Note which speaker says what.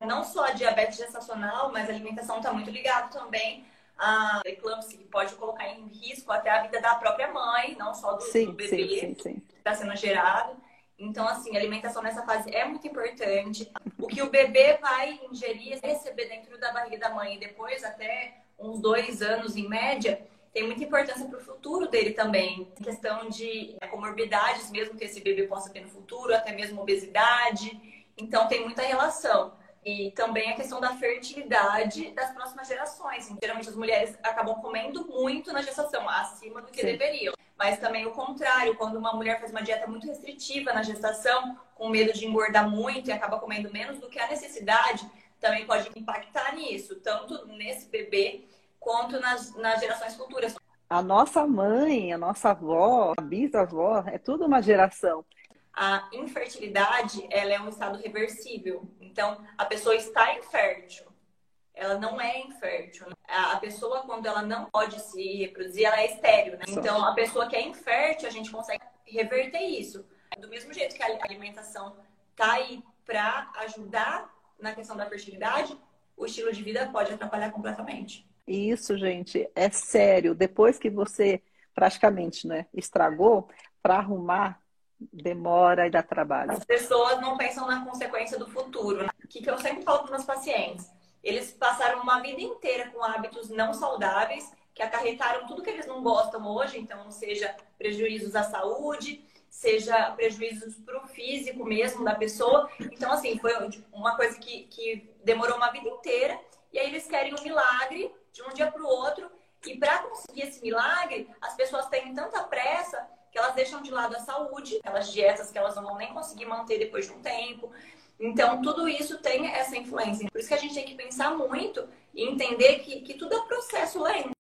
Speaker 1: Não só a diabetes gestacional, mas a alimentação está muito ligada também a eclâmpsia, que pode colocar em risco até a vida da própria mãe, não só do,
Speaker 2: sim,
Speaker 1: do bebê
Speaker 2: sim, sim,
Speaker 1: que está sendo gerado. Então, assim, a alimentação nessa fase é muito importante. O que o bebê vai ingerir, receber dentro da barriga da mãe e depois até uns dois anos em média, tem muita importância para o futuro dele também. Em questão de comorbidades mesmo que esse bebê possa ter no futuro, até mesmo obesidade. Então, tem muita relação. E também a questão da fertilidade das próximas gerações. Geralmente as mulheres acabam comendo muito na gestação, acima do que Sim. deveriam. Mas também o contrário, quando uma mulher faz uma dieta muito restritiva na gestação, com medo de engordar muito e acaba comendo menos do que a necessidade, também pode impactar nisso, tanto nesse bebê quanto nas, nas gerações futuras.
Speaker 2: A nossa mãe, a nossa avó, a bisavó, é tudo uma geração
Speaker 1: a infertilidade ela é um estado reversível. Então, a pessoa está infértil. Ela não é infértil. A pessoa, quando ela não pode se reproduzir, ela é estéreo. Né? Então, a pessoa que é infértil, a gente consegue reverter isso. Do mesmo jeito que a alimentação está aí para ajudar na questão da fertilidade, o estilo de vida pode atrapalhar completamente.
Speaker 2: Isso, gente, é sério. Depois que você praticamente né, estragou, para arrumar demora e dá trabalho.
Speaker 1: As pessoas não pensam na consequência do futuro. Né? O que, eu sempre falo para meus pacientes? Eles passaram uma vida inteira com hábitos não saudáveis que acarretaram tudo que eles não gostam hoje, então seja prejuízos à saúde, seja prejuízos para o físico mesmo da pessoa. Então, assim, foi uma coisa que, que demorou uma vida inteira e aí eles querem um milagre de um dia para o outro. E para conseguir esse milagre, as pessoas têm tanta pressa deixam de lado a saúde, aquelas dietas que elas não vão nem conseguir manter depois de um tempo. Então, tudo isso tem essa influência. Por isso que a gente tem que pensar muito e entender que, que tudo é processo lento.